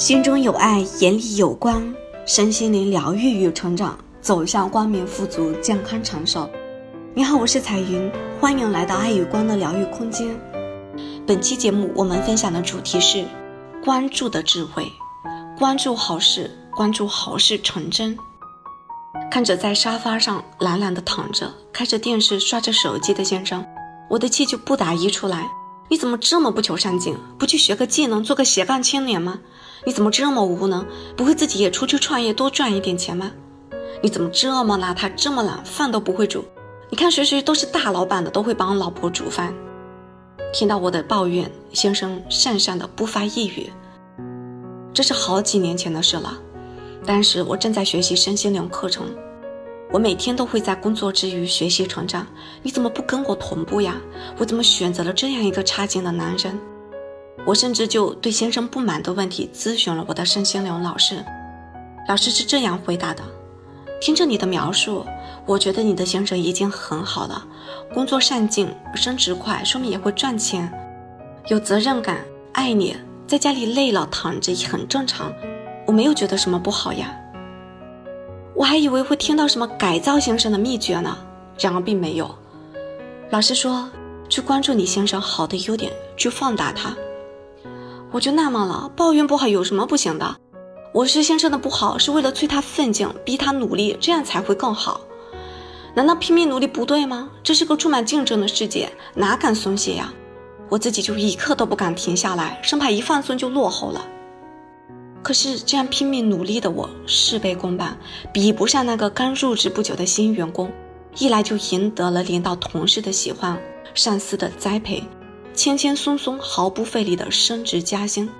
心中有爱，眼里有光，身心灵疗愈与成长，走向光明、富足、健康、长寿。你好，我是彩云，欢迎来到爱与光的疗愈空间。本期节目我们分享的主题是关注的智慧，关注好事，关注好事成真。看着在沙发上懒懒的躺着，开着电视刷着手机的先生，我的气就不打一处来。你怎么这么不求上进？不去学个技能，做个斜杠青年吗？你怎么这么无能？不会自己也出去创业，多赚一点钱吗？你怎么这么邋遢，这么懒，饭都不会煮？你看谁谁都是大老板的，都会帮老婆煮饭。听到我的抱怨，先生讪讪的不发一语。这是好几年前的事了，当时我正在学习身心灵课程，我每天都会在工作之余学习成长。你怎么不跟我同步呀？我怎么选择了这样一个差劲的男人？我甚至就对先生不满的问题咨询了我的身心灵老师，老师是这样回答的：听着你的描述，我觉得你的先生已经很好了，工作上进，升职快，说明也会赚钱，有责任感，爱你，在家里累了躺着也很正常，我没有觉得什么不好呀。我还以为会听到什么改造先生的秘诀呢，然而并没有。老师说，去关注你先生好的优点，去放大他。我就纳闷了，抱怨不好有什么不行的？我是先生的不好，是为了催他奋进，逼他努力，这样才会更好。难道拼命努力不对吗？这是个充满竞争的世界，哪敢松懈呀？我自己就一刻都不敢停下来，生怕一放松就落后了。可是这样拼命努力的我，事倍功半，比不上那个刚入职不久的新员工，一来就赢得了领导同事的喜欢，上司的栽培。轻轻松松、毫不费力的升职加薪，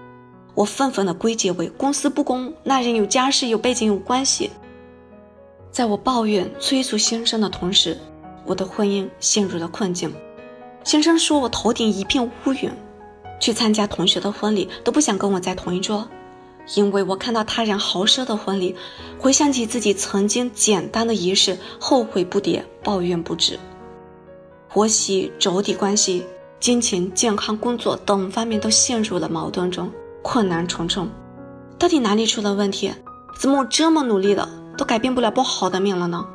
我愤愤的归结为公司不公，那人有家世、有背景、有关系。在我抱怨催促先生的同时，我的婚姻陷入了困境。先生说我头顶一片乌云，去参加同学的婚礼都不想跟我在同一桌，因为我看到他人豪奢的婚礼，回想起自己曾经简单的仪式，后悔不迭，抱怨不止。婆媳妯娌关系。金钱、健康、工作等方面都陷入了矛盾中，困难重重。到底哪里出了问题？怎么我这么努力了，都改变不了不好的命了呢？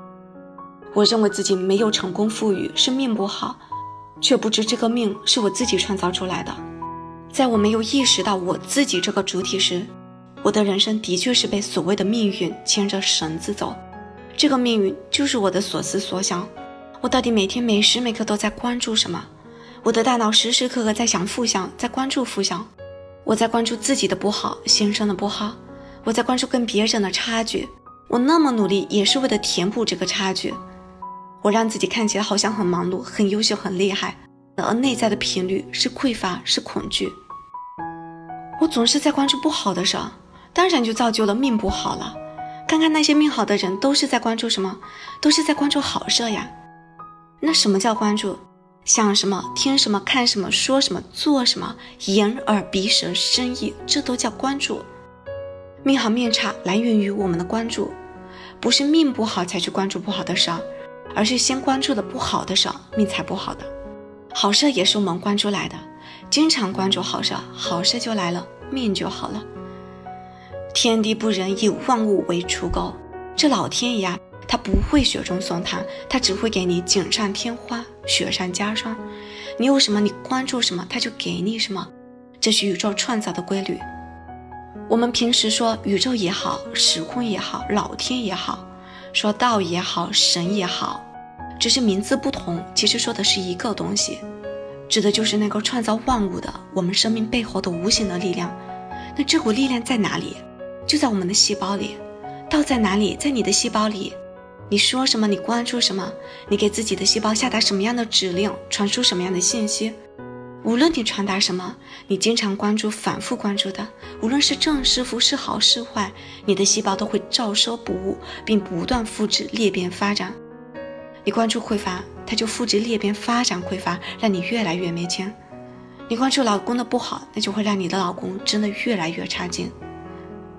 我认为自己没有成功富裕，是命不好，却不知这个命是我自己创造出来的。在我没有意识到我自己这个主体时，我的人生的确是被所谓的命运牵着绳子走。这个命运就是我的所思所想。我到底每天每时每刻都在关注什么？我的大脑时时刻刻在想负向，在关注负向。我在关注自己的不好，先生的不好。我在关注跟别人的差距。我那么努力，也是为了填补这个差距。我让自己看起来好像很忙碌、很优秀、很厉害，而内在的频率是匮乏，是恐惧。我总是在关注不好的事儿，当然就造就了命不好了。看看那些命好的人，都是在关注什么？都是在关注好事呀。那什么叫关注？想什么，听什么，看什么，说什么，做什么，眼耳鼻舌身意，这都叫关注。命好命差来源于我们的关注，不是命不好才去关注不好的事儿，而是先关注的不好的事儿，命才不好的。好事也是我们关注来的，经常关注好事，好事就来了，命就好了。天地不仁，以万物为刍狗，这老天爷啊！他不会雪中送炭，他只会给你锦上添花、雪上加霜。你有什么，你关注什么，他就给你什么。这是宇宙创造的规律。我们平时说宇宙也好，时空也好，老天也好，说道也好，神也好，只是名字不同，其实说的是一个东西，指的就是那个创造万物的我们生命背后的无形的力量。那这股力量在哪里？就在我们的细胞里。道在哪里？在你的细胞里。你说什么？你关注什么？你给自己的细胞下达什么样的指令，传输什么样的信息？无论你传达什么，你经常关注、反复关注的，无论是正是负、是好是坏，你的细胞都会照收不误，并不断复制裂变发展。你关注匮乏，它就复制裂变发展匮乏，让你越来越没钱。你关注老公的不好，那就会让你的老公真的越来越差劲。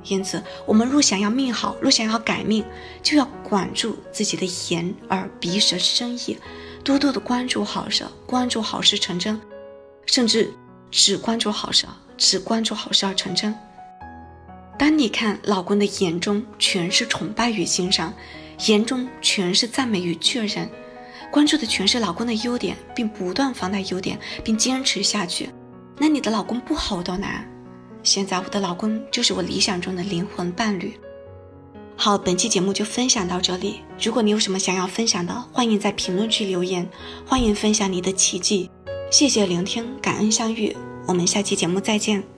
因此，我们若想要命好，若想要改命，就要管住自己的眼、耳、鼻、舌、身、意，多多的关注好事，关注好事成真，甚至只关注好事，只关注好事而成真。当你看老公的眼中全是崇拜与欣赏，眼中全是赞美与确认，关注的全是老公的优点，并不断放大优点，并坚持下去，那你的老公不好到哪？现在我的老公就是我理想中的灵魂伴侣。好，本期节目就分享到这里。如果你有什么想要分享的，欢迎在评论区留言，欢迎分享你的奇迹。谢谢聆听，感恩相遇，我们下期节目再见。